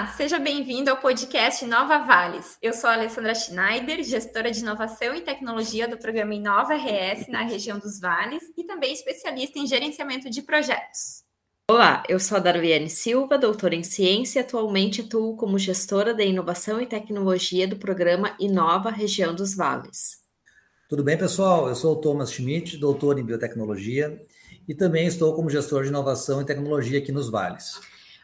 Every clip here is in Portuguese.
Olá, seja bem-vindo ao podcast Nova Vales. Eu sou a Alessandra Schneider, gestora de inovação e tecnologia do programa Inova RS na região dos Vales e também especialista em gerenciamento de projetos. Olá, eu sou a Darliane Silva, doutora em ciência e atualmente atuo como gestora de inovação e tecnologia do programa Inova Região dos Vales. Tudo bem, pessoal? Eu sou o Thomas Schmidt, doutor em biotecnologia e também estou como gestor de inovação e tecnologia aqui nos Vales.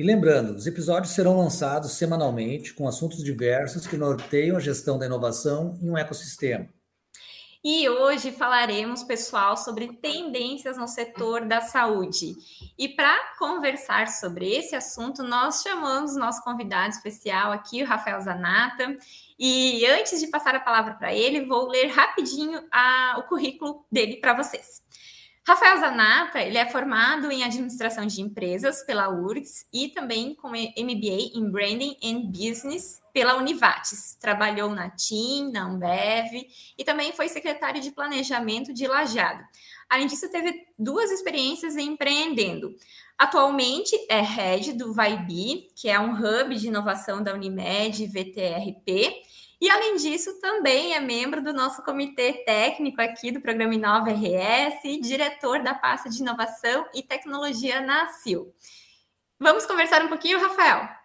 E lembrando, os episódios serão lançados semanalmente com assuntos diversos que norteiam a gestão da inovação em um ecossistema. E hoje falaremos, pessoal, sobre tendências no setor da saúde. E para conversar sobre esse assunto, nós chamamos nosso convidado especial aqui, o Rafael Zanata. E antes de passar a palavra para ele, vou ler rapidinho a, o currículo dele para vocês. Rafael Zanata, ele é formado em administração de empresas pela URGS e também com MBA em Branding and Business pela Univates. Trabalhou na TIM, na Ambev e também foi secretário de planejamento de Lajado. Além disso, teve duas experiências empreendendo. Atualmente é head do Vibe, que é um hub de inovação da Unimed VTRP, e além disso, também é membro do nosso comitê técnico aqui do programa Inova RS e diretor da pasta de inovação e tecnologia na CIL. Vamos conversar um pouquinho, Rafael?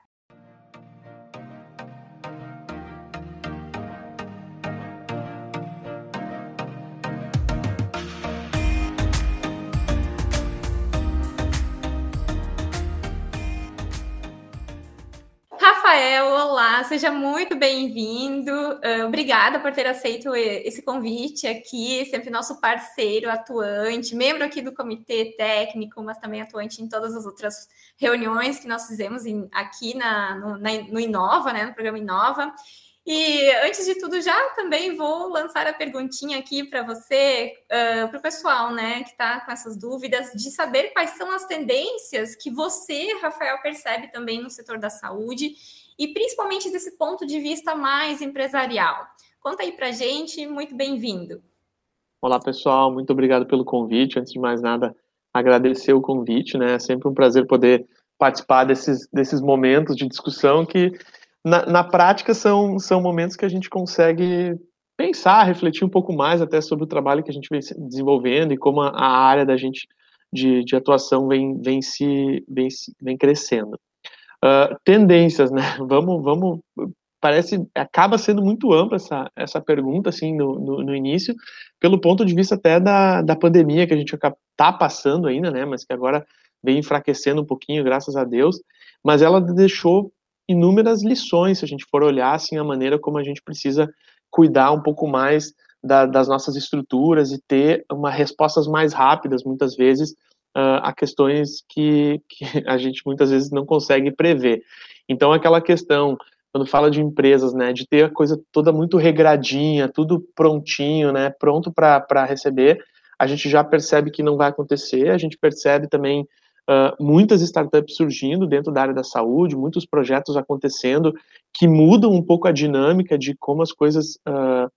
Rafael, olá, seja muito bem-vindo. Uh, obrigada por ter aceito esse convite aqui, sempre nosso parceiro atuante, membro aqui do comitê técnico, mas também atuante em todas as outras reuniões que nós fizemos em, aqui na, no, na, no Inova, né, no programa Inova. E antes de tudo, já também vou lançar a perguntinha aqui para você, uh, para o pessoal, né, que está com essas dúvidas, de saber quais são as tendências que você, Rafael, percebe também no setor da saúde e principalmente desse ponto de vista mais empresarial. Conta aí para gente, muito bem-vindo. Olá, pessoal, muito obrigado pelo convite. Antes de mais nada, agradecer o convite, né? É sempre um prazer poder participar desses, desses momentos de discussão que na, na prática são, são momentos que a gente consegue pensar, refletir um pouco mais até sobre o trabalho que a gente vem desenvolvendo e como a, a área da gente de, de atuação vem, vem, se, vem, vem crescendo. Uh, tendências, né? Vamos, vamos, parece, acaba sendo muito ampla essa, essa pergunta, assim, no, no, no início, pelo ponto de vista até da, da pandemia que a gente está passando ainda, né? Mas que agora vem enfraquecendo um pouquinho, graças a Deus, mas ela deixou inúmeras lições, se a gente for olhar assim a maneira como a gente precisa cuidar um pouco mais da, das nossas estruturas e ter uma respostas mais rápidas, muitas vezes, uh, a questões que, que, a gente muitas vezes não consegue prever. Então, aquela questão, quando fala de empresas, né, de ter a coisa toda muito regradinha, tudo prontinho, né, pronto para receber, a gente já percebe que não vai acontecer, a gente percebe também uh, muitas startups surgindo dentro da área da saúde, muitos projetos acontecendo que mudam um pouco a dinâmica de como as coisas uh,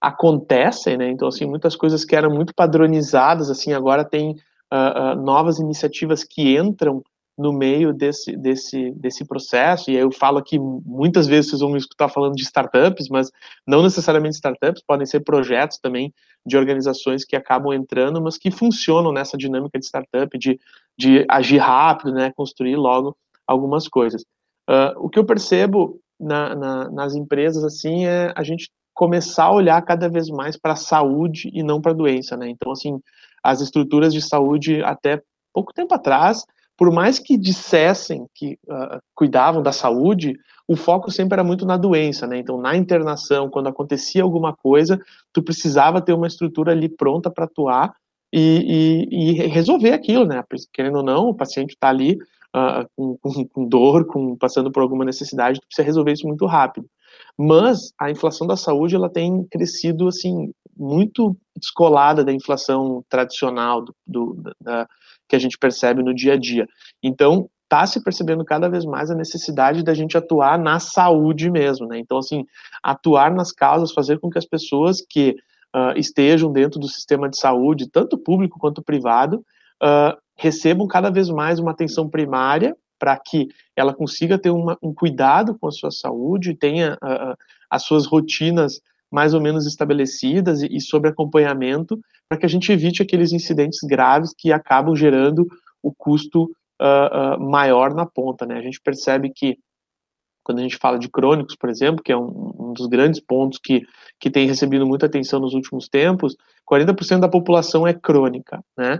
acontecem, né? Então, assim, muitas coisas que eram muito padronizadas, assim, agora tem uh, novas iniciativas que entram no meio desse, desse, desse processo, e eu falo aqui, muitas vezes vocês vão me escutar falando de startups, mas não necessariamente startups, podem ser projetos também de organizações que acabam entrando, mas que funcionam nessa dinâmica de startup, de, de agir rápido, né, construir logo algumas coisas. Uh, o que eu percebo na, na, nas empresas, assim, é a gente começar a olhar cada vez mais para a saúde e não para a doença, né, então, assim, as estruturas de saúde até pouco tempo atrás, por mais que dissessem que uh, cuidavam da saúde, o foco sempre era muito na doença, né? Então, na internação, quando acontecia alguma coisa, tu precisava ter uma estrutura ali pronta para atuar e, e, e, resolver aquilo, né? Querendo ou não, o paciente está ali uh, com, com, com, dor, com, passando por alguma necessidade, tu precisa resolver isso muito rápido. Mas a inflação da saúde ela tem crescido assim muito descolada da inflação tradicional do, do da, que a gente percebe no dia a dia. Então está se percebendo cada vez mais a necessidade da gente atuar na saúde mesmo, né? Então assim atuar nas causas, fazer com que as pessoas que uh, estejam dentro do sistema de saúde, tanto público quanto privado, uh, recebam cada vez mais uma atenção primária para que ela consiga ter uma, um cuidado com a sua saúde, tenha uh, as suas rotinas mais ou menos estabelecidas e, e sobre acompanhamento, para que a gente evite aqueles incidentes graves que acabam gerando o custo uh, uh, maior na ponta. Né? A gente percebe que quando a gente fala de crônicos, por exemplo, que é um, um dos grandes pontos que, que tem recebido muita atenção nos últimos tempos, 40% da população é crônica, né?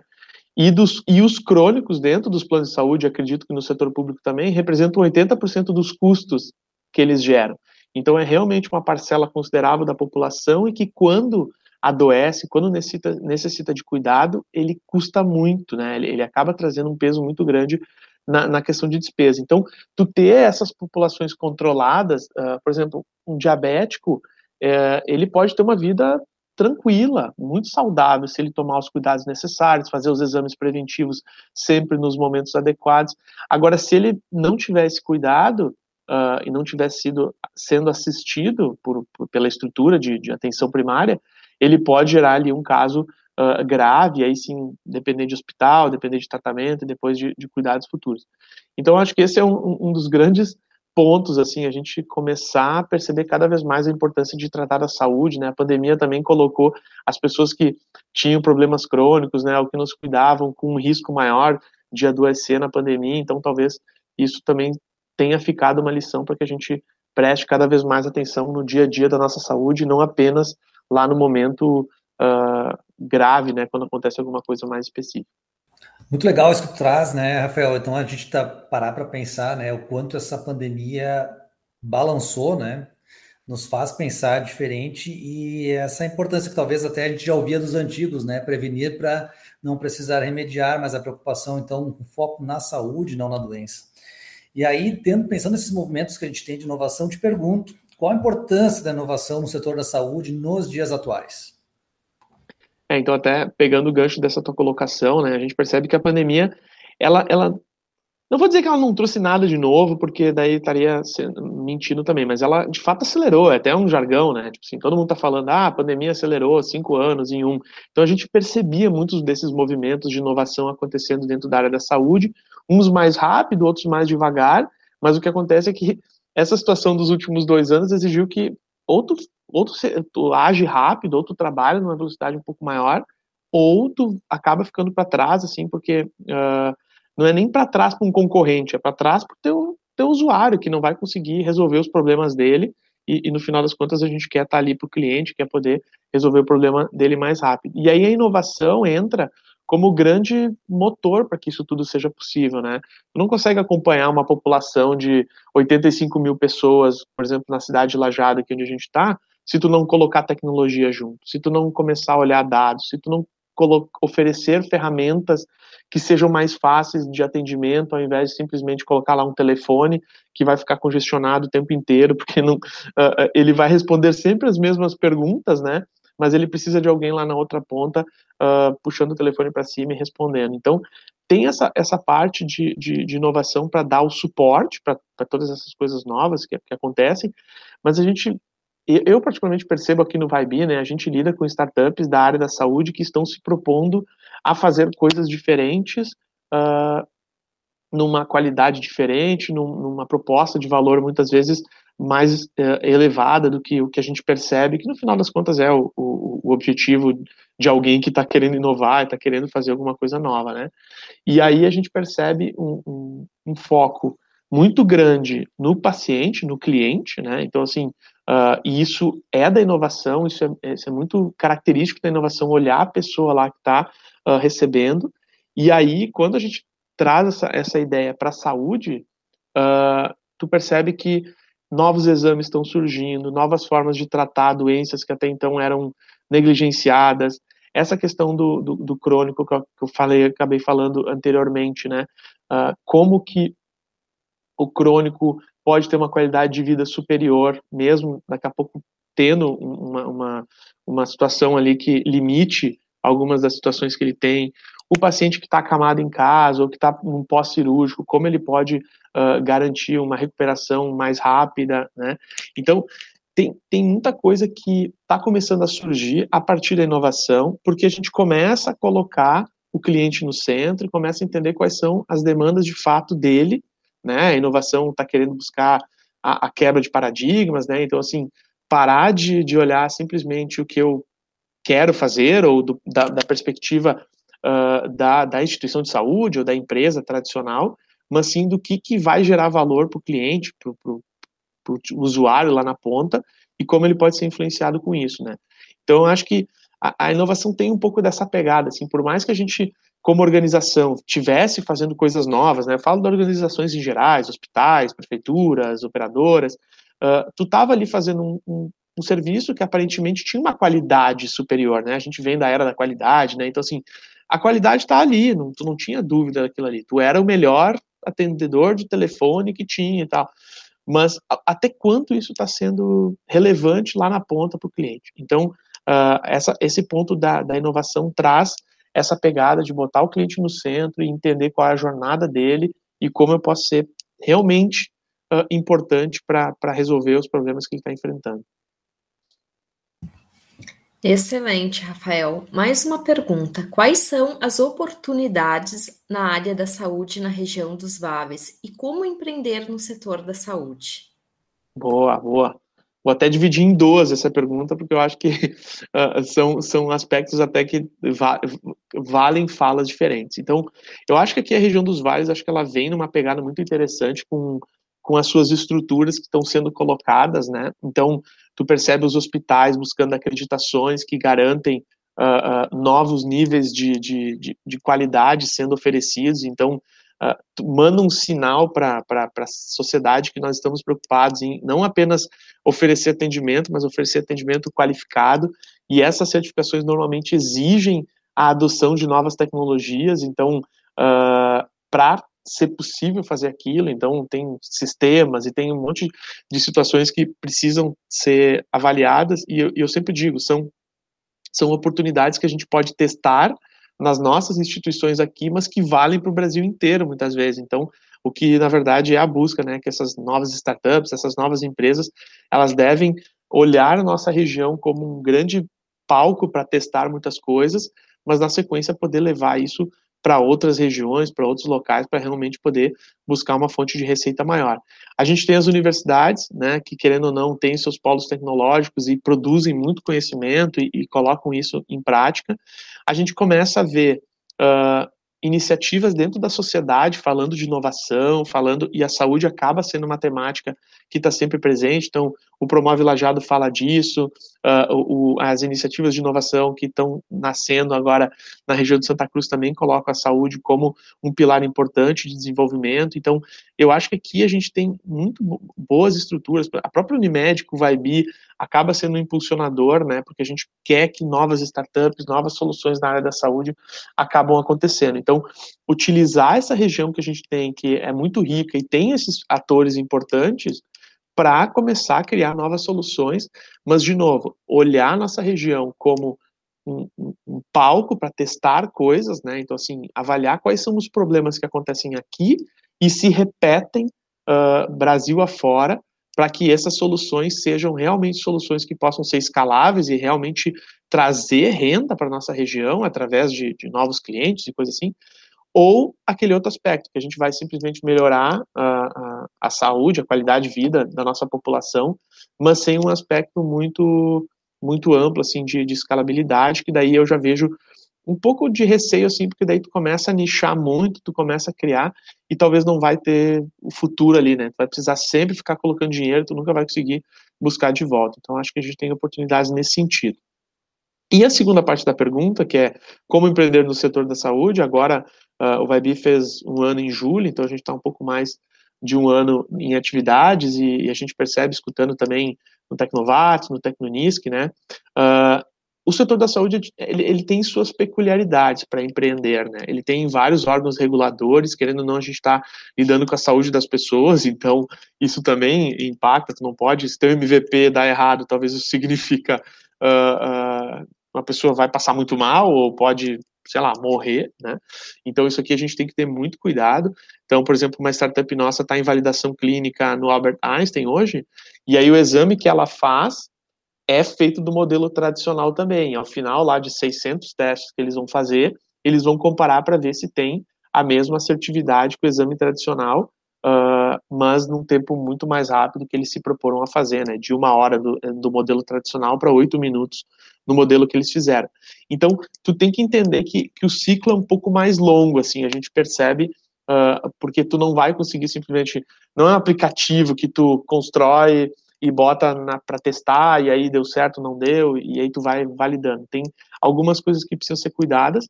E, dos, e os crônicos dentro dos planos de saúde, acredito que no setor público também, representam 80% dos custos que eles geram. Então, é realmente uma parcela considerável da população e que, quando adoece, quando necessita, necessita de cuidado, ele custa muito, né? Ele, ele acaba trazendo um peso muito grande na, na, questão de despesa. Então, tu ter essas populações controladas, uh, por exemplo, um diabético, uh, ele pode ter uma vida tranquila, muito saudável, se ele tomar os cuidados necessários, fazer os exames preventivos sempre nos momentos adequados. Agora, se ele não tiver esse cuidado uh, e não tivesse sido sendo assistido por, por pela estrutura de, de, atenção primária, ele pode gerar ali um caso uh, grave, aí sim, depender de hospital, depender de tratamento e depois de, de cuidados futuros. Então, acho que esse é um, um dos grandes pontos, assim, a gente começar a perceber cada vez mais a importância de tratar da saúde, né? A pandemia também colocou as pessoas que tinham problemas crônicos, né, ou que nos cuidavam com um risco maior de adoecer na pandemia, então talvez isso também tenha ficado uma lição para que a gente preste cada vez mais atenção no dia a dia da nossa saúde, não apenas lá no momento uh, grave, né, quando acontece alguma coisa mais específica. Muito legal isso que tu traz, né, Rafael? Então a gente tá parar para pensar, né, o quanto essa pandemia balançou, né, nos faz pensar diferente e essa importância que talvez até a gente já ouvia dos antigos, né, prevenir para não precisar remediar, mas a preocupação então com foco na saúde, não na doença. E aí, tendo pensando nesses movimentos que a gente tem de inovação, te pergunto, qual a importância da inovação no setor da saúde nos dias atuais? É, então, até pegando o gancho dessa tua colocação, né, a gente percebe que a pandemia, ela, ela não vou dizer que ela não trouxe nada de novo, porque daí estaria mentindo também, mas ela de fato acelerou, é até um jargão, né? Tipo assim, todo mundo está falando, ah, a pandemia acelerou cinco anos em um. Então a gente percebia muitos desses movimentos de inovação acontecendo dentro da área da saúde, uns mais rápido, outros mais devagar, mas o que acontece é que essa situação dos últimos dois anos exigiu que outro ou tu, tu age rápido, ou tu trabalha numa velocidade um pouco maior, ou tu acaba ficando para trás, assim, porque uh, não é nem para trás para um concorrente, é para trás para o teu, teu usuário, que não vai conseguir resolver os problemas dele, e, e no final das contas a gente quer estar tá ali para o cliente, quer poder resolver o problema dele mais rápido. E aí a inovação entra como grande motor para que isso tudo seja possível, né? Tu não consegue acompanhar uma população de 85 mil pessoas, por exemplo, na cidade de Lajada, aqui onde a gente está, se tu não colocar tecnologia junto, se tu não começar a olhar dados, se tu não oferecer ferramentas que sejam mais fáceis de atendimento, ao invés de simplesmente colocar lá um telefone que vai ficar congestionado o tempo inteiro, porque não, uh, ele vai responder sempre as mesmas perguntas, né? Mas ele precisa de alguém lá na outra ponta uh, puxando o telefone para cima e respondendo. Então, tem essa, essa parte de, de, de inovação para dar o suporte para todas essas coisas novas que, que acontecem, mas a gente eu particularmente percebo aqui no Vibe, né, a gente lida com startups da área da saúde que estão se propondo a fazer coisas diferentes, uh, numa qualidade diferente, num, numa proposta de valor muitas vezes mais uh, elevada do que o que a gente percebe, que no final das contas é o, o, o objetivo de alguém que está querendo inovar, está querendo fazer alguma coisa nova, né? E aí a gente percebe um, um, um foco muito grande no paciente, no cliente, né? Então, assim, Uh, e isso é da inovação, isso é, isso é, muito característico da inovação, olhar a pessoa lá que está uh, ah, recebendo. E aí, quando a gente traz essa, essa ideia para a saúde, uh, tu percebe que novos exames estão surgindo, novas formas de tratar doenças que até então eram negligenciadas. Essa questão do, do, do crônico que eu, que eu, falei, acabei falando anteriormente, né? como que o crônico pode ter uma qualidade de vida superior, mesmo daqui a pouco tendo uma, uma, uma situação ali que limite algumas das situações que ele tem. O paciente que está acamado em casa ou que está num pós-cirúrgico, como ele pode uh, garantir uma recuperação mais rápida, né? Então, tem, tem muita coisa que está começando a surgir a partir da inovação, porque a gente começa a colocar o cliente no centro começa a entender quais são as demandas de fato dele, né? A inovação está querendo buscar a, a, quebra de paradigmas, né? Então, assim, parar de, de olhar simplesmente o que eu quero fazer ou do, da, da, perspectiva uh, da, da instituição de saúde ou da empresa tradicional, mas sim do que, que vai gerar valor para o cliente, para o usuário lá na ponta e como ele pode ser influenciado com isso, né? Então, eu acho que a, a, inovação tem um pouco dessa pegada, assim, por mais que a gente, como organização, tivesse fazendo coisas novas, né? Eu falo de organizações em gerais, hospitais, prefeituras, operadoras, uh, tu estava ali fazendo um, um, um, serviço que aparentemente tinha uma qualidade superior, né? A gente vem da era da qualidade, né? Então, assim, a qualidade está ali, não, tu não tinha dúvida daquilo ali. Tu era o melhor atendedor de telefone que tinha e tal. Mas a, até quanto isso está sendo relevante lá na ponta para o cliente? Então, uh, essa, esse ponto da, da inovação traz essa pegada de botar o cliente no centro e entender qual é a jornada dele e como eu posso ser realmente uh, importante para resolver os problemas que ele está enfrentando. Excelente, Rafael. Mais uma pergunta: quais são as oportunidades na área da saúde na região dos Vales e como empreender no setor da saúde? Boa, boa. Vou até dividir em duas essa pergunta, porque eu acho que uh, são, são aspectos até que va valem falas diferentes. Então, eu acho que aqui a região dos vales, acho que ela vem numa pegada muito interessante com, com as suas estruturas que estão sendo colocadas, né? Então, tu percebe os hospitais buscando acreditações que garantem uh, uh, novos níveis de, de, de, de, qualidade sendo oferecidos, então uh, manda um sinal para a sociedade que nós estamos preocupados em não apenas oferecer atendimento, mas oferecer atendimento qualificado, e essas certificações normalmente exigem a adoção de novas tecnologias, então, uh, para ser possível fazer aquilo, então tem sistemas e tem um monte de situações que precisam ser avaliadas, e eu, eu sempre digo, são, são oportunidades que a gente pode testar nas nossas instituições aqui, mas que valem para o Brasil inteiro, muitas vezes. Então, o que, na verdade, é a busca, né, que essas novas startups, essas novas empresas, elas devem olhar a nossa região como um grande palco para testar muitas coisas, mas, na sequência, poder levar isso para outras regiões, para outros locais, para realmente poder buscar uma fonte de receita maior. A gente tem as universidades, né, que querendo ou não têm seus polos tecnológicos e produzem muito conhecimento e, e colocam isso em prática. A gente começa a ver uh, iniciativas dentro da sociedade falando de inovação, falando e a saúde acaba sendo uma temática que está sempre presente. Então, o Promove Lajado fala disso, uh, o, as iniciativas de inovação que estão nascendo agora na região de Santa Cruz também colocam a saúde como um pilar importante de desenvolvimento. Então, eu acho que aqui a gente tem muito boas estruturas. A própria Unimed, o Vaibi, acaba sendo um impulsionador, né? Porque a gente quer que novas startups, novas soluções na área da saúde acabam acontecendo. Então, utilizar essa região que a gente tem, que é muito rica e tem esses atores importantes, para começar a criar novas soluções, mas, de novo, olhar nossa região como um, um, um palco para testar coisas, né? Então, assim, avaliar quais são os problemas que acontecem aqui e se repetem uh, Brasil afora, para que essas soluções sejam realmente soluções que possam ser escaláveis e realmente trazer renda para nossa região através de, de novos clientes e coisas assim, ou aquele outro aspecto, que a gente vai simplesmente melhorar a, a, a, saúde, a qualidade de vida da nossa população, mas sem um aspecto muito muito amplo, assim, de, de escalabilidade, que daí eu já vejo um pouco de receio, assim, porque daí tu começa a nichar muito, tu começa a criar, e talvez não vai ter o futuro ali, né, tu vai precisar sempre ficar colocando dinheiro, tu nunca vai conseguir buscar de volta, então acho que a gente tem oportunidades nesse sentido. E a segunda parte da pergunta, que é como empreender no setor da saúde, agora Uh, o Vibe fez um ano em julho, então a gente está um pouco mais de um ano em atividades e, e, a gente percebe, escutando também no Tecnovatos, no Tecnonisc, né, uh, o setor da saúde ele, ele tem suas peculiaridades para empreender, né? Ele tem vários órgãos reguladores, querendo ou não, a gente está lidando com a saúde das pessoas, então isso também impacta. Tu não pode, se teu MVP dá errado, talvez isso significa uh, uh, uma pessoa vai passar muito mal ou pode, sei lá, morrer, né? Então isso aqui a gente tem que ter muito cuidado. Então, por exemplo, uma startup nossa está em validação clínica no Albert Einstein hoje, e aí o exame que ela faz é feito do modelo tradicional também. Ao final lá de 600 testes que eles vão fazer, eles vão comparar para ver se tem a mesma assertividade que o exame tradicional, uh, mas num tempo muito mais rápido que eles se proporam a fazer, né? De uma hora do, do modelo tradicional para oito minutos no modelo que eles fizeram. Então, tu tem que entender que, que o ciclo é um pouco mais longo, assim, a gente percebe Uh, porque tu não vai conseguir simplesmente não é um aplicativo que tu constrói e bota para testar, e aí deu certo, não deu, e aí tu vai validando. Tem algumas coisas que precisam ser cuidadas,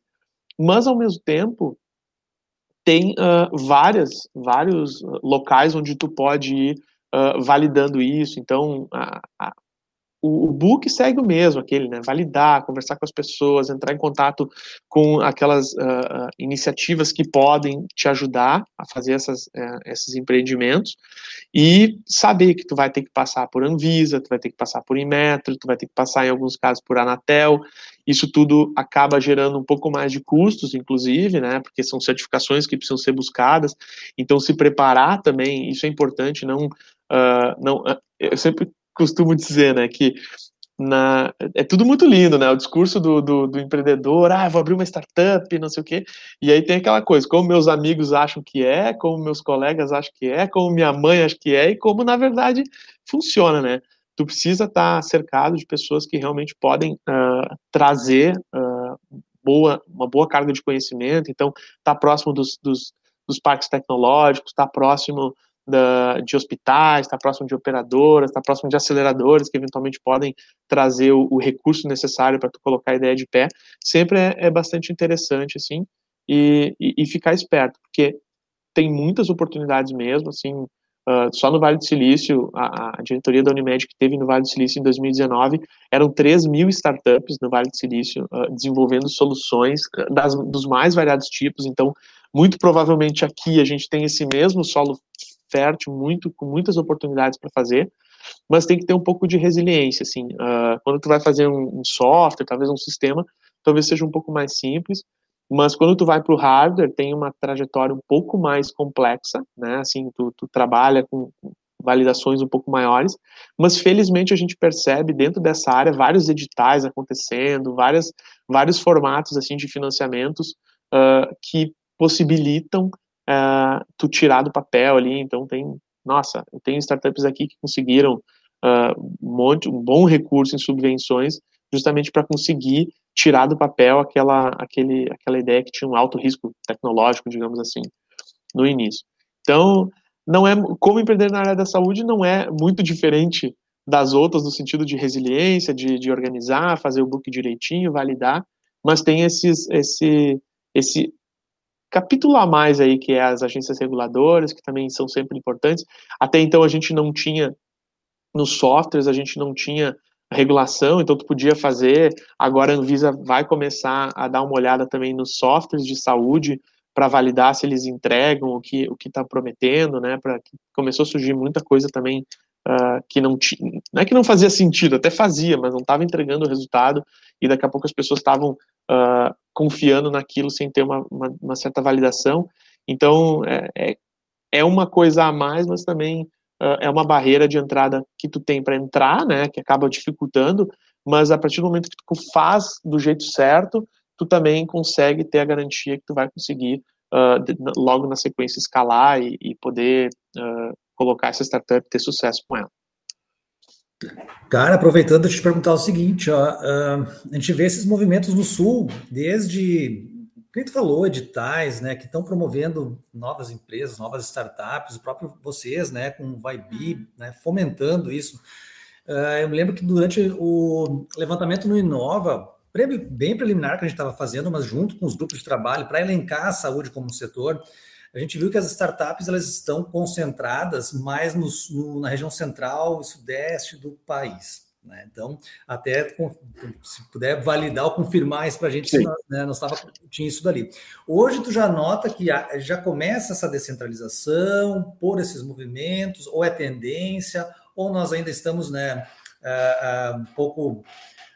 mas ao mesmo tempo tem uh, várias, vários locais onde tu pode ir uh, validando isso. Então, a, a, o, o book segue o mesmo, aquele, né? Validar, conversar com as pessoas, entrar em contato com aquelas uh, iniciativas que podem te ajudar a fazer essas, uh, esses empreendimentos e saber que tu vai ter que passar por Anvisa, tu vai ter que passar por Inmetro, tu vai ter que passar, em alguns casos, por Anatel. Isso tudo acaba gerando um pouco mais de custos, inclusive, né? Porque são certificações que precisam ser buscadas. Então, se preparar também, isso é importante, não. Uh, não eu sempre costumo dizer, né, que na, é tudo muito lindo, né? O discurso do, do, do, empreendedor, ah, vou abrir uma startup, não sei o quê. E aí tem aquela coisa, como meus amigos acham que é, como meus colegas acham que é, como minha mãe acha que é, e como na verdade funciona, né? Tu precisa estar cercado de pessoas que realmente podem uh, trazer uh, boa, uma boa carga de conhecimento. Então, tá próximo dos, dos, dos parques tecnológicos, tá próximo da, de hospitais, está próximo de operadoras, está próximo de aceleradores que eventualmente podem trazer o, o recurso necessário para tu colocar a ideia de pé, sempre é, é bastante interessante, assim, e, e, e, ficar esperto, porque tem muitas oportunidades mesmo, assim, uh, só no Vale do Silício, a, a, diretoria da Unimed que teve no Vale do Silício em 2019, eram 3 mil startups no Vale do Silício uh, desenvolvendo soluções das, dos mais variados tipos, então, muito provavelmente aqui a gente tem esse mesmo solo fértil, muito, com muitas oportunidades para fazer, mas tem que ter um pouco de resiliência, assim, uh, quando tu vai fazer um, um, software, talvez um sistema, talvez seja um pouco mais simples, mas quando tu vai para o hardware, tem uma trajetória um pouco mais complexa, né, assim, tu, tu trabalha com validações um pouco maiores, mas felizmente a gente percebe dentro dessa área vários editais acontecendo, várias, vários formatos, assim, de financiamentos uh, que possibilitam uh, tu tirar do papel ali. Então tem, nossa, eu tenho startups aqui que conseguiram uh, um monte, um bom recurso em subvenções, justamente para conseguir tirar do papel aquela, aquele, aquela ideia que tinha um alto risco tecnológico, digamos assim, no início. Então, não é como empreender na área da saúde não é muito diferente das outras no sentido de resiliência, de, de organizar, fazer o book direitinho, validar, mas tem esses, esse, esse capítulo a mais aí, que é as agências reguladoras, que também são sempre importantes. Até então a gente não tinha, nos softwares, a gente não tinha regulação, então tu podia fazer, agora a Anvisa vai começar a dar uma olhada também nos softwares de saúde para validar se eles entregam o que o que está prometendo, né? Para começou a surgir muita coisa também uh, que não tinha, não é que não fazia sentido, até fazia, mas não estava entregando o resultado e daqui a pouco as pessoas estavam uh, confiando naquilo sem ter uma, uma, uma certa validação. Então é, é, é, uma coisa a mais, mas também uh, é uma barreira de entrada que tu tem para entrar, né? Que acaba dificultando, mas a partir do momento que tu faz do jeito certo, tu também consegue ter a garantia que tu vai conseguir uh, logo na sequência escalar e, e poder uh, colocar essa startup ter sucesso com ela. Cara, aproveitando, deixa eu te perguntar o seguinte, ó, a gente vê esses movimentos no Sul, desde, como tu falou, editais, né, que estão promovendo novas empresas, novas startups, o próprio vocês, né, com o Vibe, né, fomentando isso. Uh, eu me lembro que durante o levantamento no Inova, bem preliminar que a gente estava fazendo, mas junto com os grupos de trabalho, para elencar a saúde como setor, a gente viu que as startups elas estão concentradas mais no, no, na região central e sudeste do país. Né? Então, até se puder validar ou confirmar isso para a gente, se nós, né, nós tava, tinha isso dali. Hoje tu já nota que já começa essa descentralização por esses movimentos, ou é tendência, ou nós ainda estamos né, uh, uh, um pouco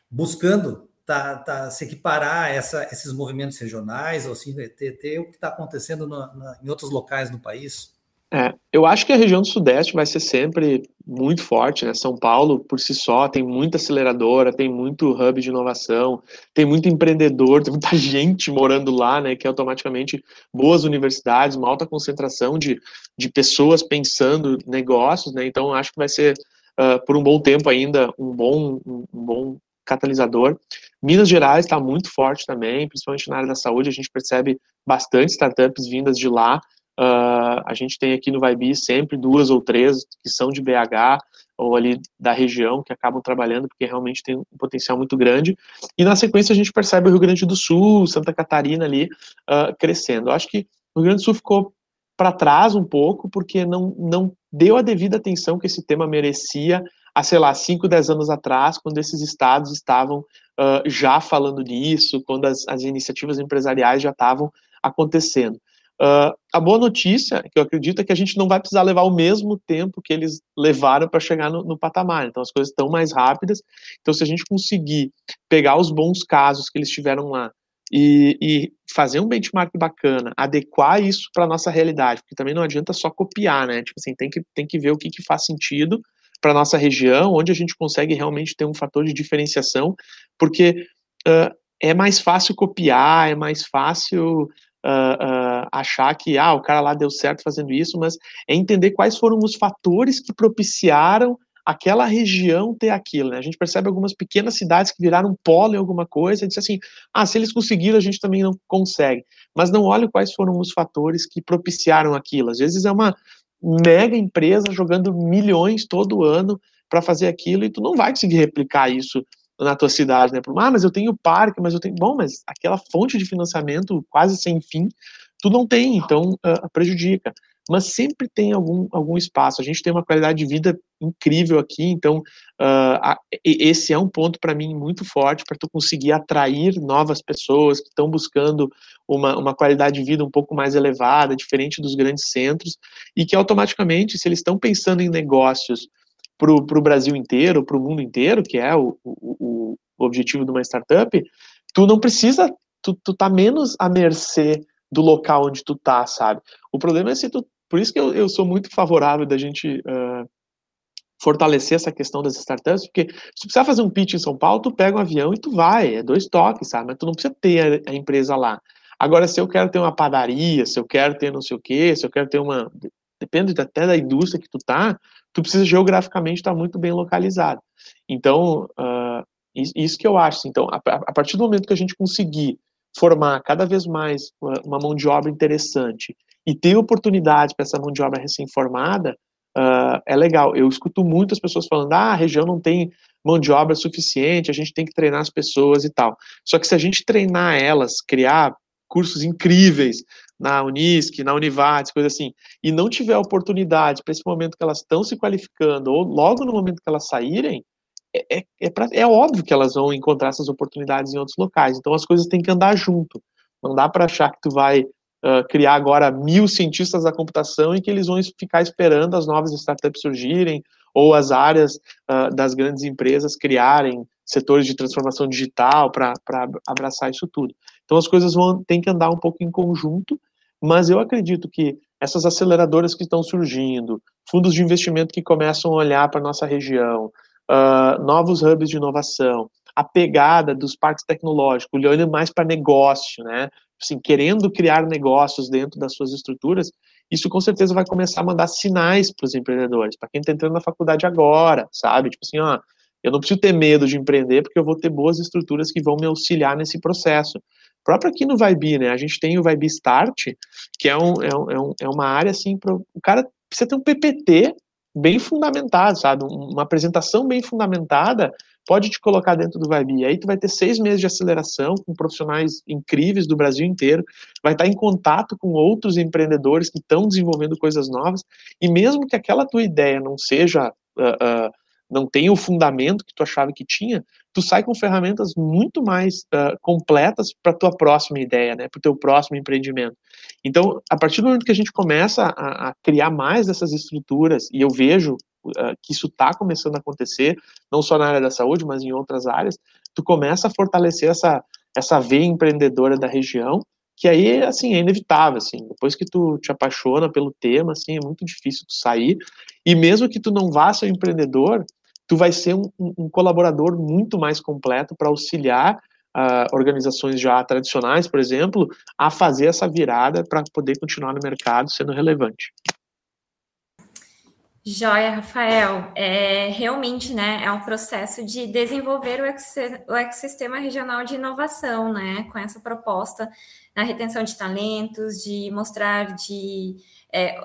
buscando tá, tá, se equiparar essa, esses movimentos regionais, ou assim, ter, ter o que está acontecendo na, na, em outros locais do país? É, eu acho que a região do Sudeste vai ser sempre muito forte, né? São Paulo, por si só, tem muita aceleradora, tem muito hub de inovação, tem muito empreendedor, tem muita gente morando lá, né? Que é automaticamente boas universidades, uma alta concentração de, de pessoas pensando negócios, né? Então, acho que vai ser, uh, por um bom tempo ainda, um bom, um, um bom catalisador. Minas Gerais está muito forte também, principalmente na área da saúde, a gente percebe bastante startups vindas de lá, Uh, a gente tem aqui no Vibe sempre duas ou três que são de BH ou ali da região que acabam trabalhando porque realmente tem um potencial muito grande. E na sequência a gente percebe o Rio Grande do Sul, Santa Catarina ali uh, crescendo. Eu acho que o Rio Grande do Sul ficou para trás um pouco porque não, não deu a devida atenção que esse tema merecia há, sei lá, 5, 10 anos atrás, quando esses estados estavam uh, já falando nisso, quando as, as iniciativas empresariais já estavam acontecendo. Uh, a boa notícia, que eu acredito, é que a gente não vai precisar levar o mesmo tempo que eles levaram para chegar no, no, patamar. Então, as coisas estão mais rápidas. Então, se a gente conseguir pegar os bons casos que eles tiveram lá e, e fazer um benchmark bacana, adequar isso para a nossa realidade, porque também não adianta só copiar, né? Tipo assim, tem que, tem que ver o que, que faz sentido para nossa região, onde a gente consegue realmente ter um fator de diferenciação, porque uh, é mais fácil copiar, é mais fácil uh, uh, achar que ah, o cara lá deu certo fazendo isso, mas é entender quais foram os fatores que propiciaram aquela região ter aquilo. Né? A gente percebe algumas pequenas cidades que viraram polo em alguma coisa e diz assim, ah, se eles conseguiram, a gente também não consegue. Mas não olha quais foram os fatores que propiciaram aquilo. Às vezes é uma mega empresa jogando milhões todo ano para fazer aquilo e tu não vai conseguir replicar isso na tua cidade, né? Ah, mas eu tenho parque, mas eu tenho. Bom, mas aquela fonte de financiamento quase sem fim, tu não tem, então uh, prejudica. Mas sempre tem algum, algum espaço. A gente tem uma qualidade de vida incrível aqui, então uh, a, esse é um ponto para mim muito forte para tu conseguir atrair novas pessoas que estão buscando uma, uma qualidade de vida um pouco mais elevada, diferente dos grandes centros, e que automaticamente, se eles estão pensando em negócios para o Brasil inteiro, para o mundo inteiro, que é o, o, o, objetivo de uma startup, tu não precisa, tu, tu tá menos à mercê do local onde tu tá, sabe? O problema é se tu, por isso que eu, eu sou muito favorável da gente uh, fortalecer essa questão das startups, porque se tu precisar fazer um pitch em São Paulo, tu pega um avião e tu vai, é dois toques, sabe? Mas tu não precisa ter a, a empresa lá. Agora, se eu quero ter uma padaria, se eu quero ter não sei o quê, se eu quero ter uma, depende até da indústria que tu tá, tu precisa geograficamente estar muito bem localizado. Então, uh, isso que eu acho. Então, a, a, partir do momento que a gente conseguir formar cada vez mais uma, uma mão de obra interessante e ter oportunidade para essa mão de obra recém-formada, uh, é legal. Eu escuto muitas pessoas falando, ah, a região não tem mão de obra suficiente, a gente tem que treinar as pessoas e tal. Só que se a gente treinar elas, criar cursos incríveis, na Unisc, na Univates, coisa assim, e não tiver oportunidade para esse momento que elas estão se qualificando, ou logo no momento que elas saírem, é, é, é, pra, é, óbvio que elas vão encontrar essas oportunidades em outros locais. Então as coisas têm que andar junto. Não dá para achar que tu vai uh, criar agora mil cientistas da computação e que eles vão ficar esperando as novas startups surgirem ou as áreas uh, das grandes empresas criarem setores de transformação digital para abraçar isso tudo. Então as coisas vão ter que andar um pouco em conjunto mas eu acredito que essas aceleradoras que estão surgindo, fundos de investimento que começam a olhar para nossa região, uh, novos hubs de inovação, a pegada dos parques tecnológicos, olhando mais para negócio, né? Assim, querendo criar negócios dentro das suas estruturas, isso com certeza vai começar a mandar sinais para os empreendedores, para quem está entrando na faculdade agora, sabe? Tipo assim, ó, eu não preciso ter medo de empreender porque eu vou ter boas estruturas que vão me auxiliar nesse processo próprio aqui no Vibe, né? A gente tem o Vibe Start, que é, um, é, um, é uma área assim, pro, o cara precisa ter um PPT bem fundamentado, sabe? Uma apresentação bem fundamentada pode te colocar dentro do Vibe. Aí tu vai ter seis meses de aceleração com profissionais incríveis do Brasil inteiro, vai estar em contato com outros empreendedores que estão desenvolvendo coisas novas, e mesmo que aquela tua ideia não seja uh, uh, não tem o fundamento que tu achava que tinha, tu sai com ferramentas muito mais uh, completas para tua próxima ideia, né, para o teu próximo empreendimento. Então, a partir do momento que a gente começa a, a criar mais dessas estruturas, e eu vejo uh, que isso está começando a acontecer, não só na área da saúde, mas em outras áreas, tu começa a fortalecer essa, essa veia empreendedora da região, que aí, assim, é inevitável, assim, depois que tu te apaixona pelo tema, assim, é muito difícil tu sair, e mesmo que tu não vá ser um empreendedor, tu vai ser um, um colaborador muito mais completo para auxiliar uh, organizações já tradicionais, por exemplo, a fazer essa virada para poder continuar no mercado sendo relevante. Joia, Rafael. É, realmente, né, é um processo de desenvolver o, ecossistema regional de inovação, né, com essa proposta na retenção de talentos, de mostrar, de é,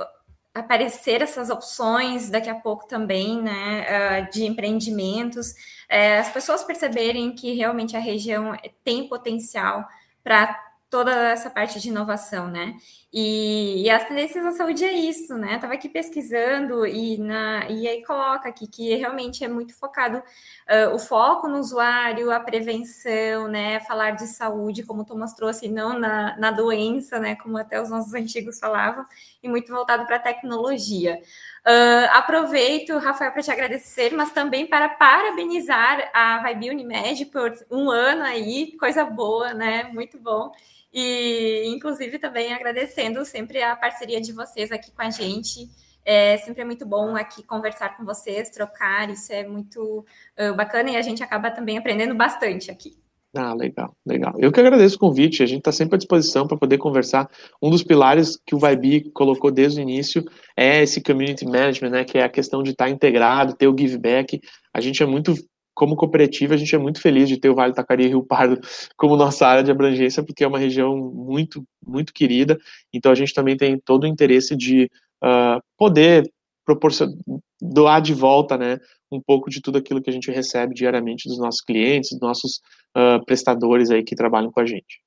aparecer essas opções daqui a pouco também, né, de empreendimentos, é, as pessoas perceberem que realmente a região tem potencial para toda essa parte de inovação, né? E, e, as tendências da saúde é isso, né? Estava aqui pesquisando e, na, e aí coloca aqui que realmente é muito focado uh, o foco no usuário, a prevenção, né? Falar de saúde, como o Thomas trouxe, não na, na doença, né? Como até os nossos antigos falavam, e muito voltado para a tecnologia. Uh, aproveito, Rafael, para te agradecer, mas também para parabenizar a Vibe Unimed por um ano aí, coisa boa, né? Muito bom. E, inclusive, também agradecendo sempre a parceria de vocês aqui com a gente. É sempre é muito bom aqui conversar com vocês, trocar, isso é muito uh, bacana e a gente acaba também aprendendo bastante aqui. Ah, legal, legal. Eu que agradeço o convite, a gente está sempre à disposição para poder conversar. Um dos pilares que o Vibe colocou desde o início é esse community management, né, que é a questão de estar tá integrado, ter o give back. A gente é muito como cooperativa, a gente é muito feliz de ter o Vale Taquari e Rio Pardo como nossa área de abrangência, porque é uma região muito, muito querida. Então, a gente também tem todo o interesse de uh, poder proporcionar, doar de volta, né, um pouco de tudo aquilo que a gente recebe diariamente dos nossos clientes, dos nossos uh, prestadores aí que trabalham com a gente.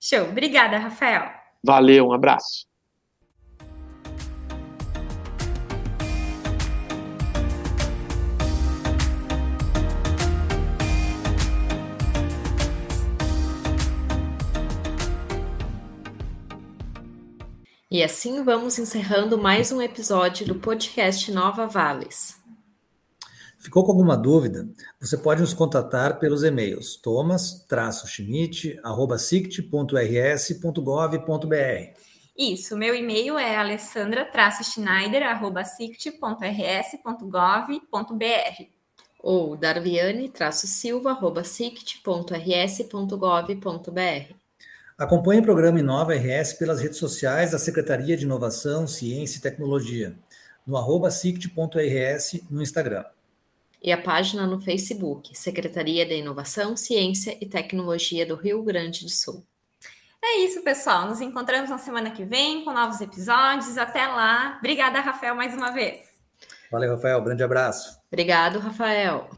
Show. Obrigada, Rafael. Valeu, um abraço. E assim vamos encerrando mais um episódio do podcast Nova Vales. Ficou com alguma dúvida? Você pode nos contatar pelos e-mails thomas-schmidt.rs.gov.br. Isso, meu e-mail é alessandra-schneider.sict.rs.gov.br ou darviane-silva.sict.rs.gov.br. Acompanhe o programa Inova RS pelas redes sociais da Secretaria de Inovação, Ciência e Tecnologia, no arroba no Instagram. E a página no Facebook, Secretaria de Inovação, Ciência e Tecnologia do Rio Grande do Sul. É isso, pessoal. Nos encontramos na semana que vem com novos episódios. Até lá. Obrigada, Rafael, mais uma vez. Valeu, Rafael. Grande abraço. Obrigado, Rafael.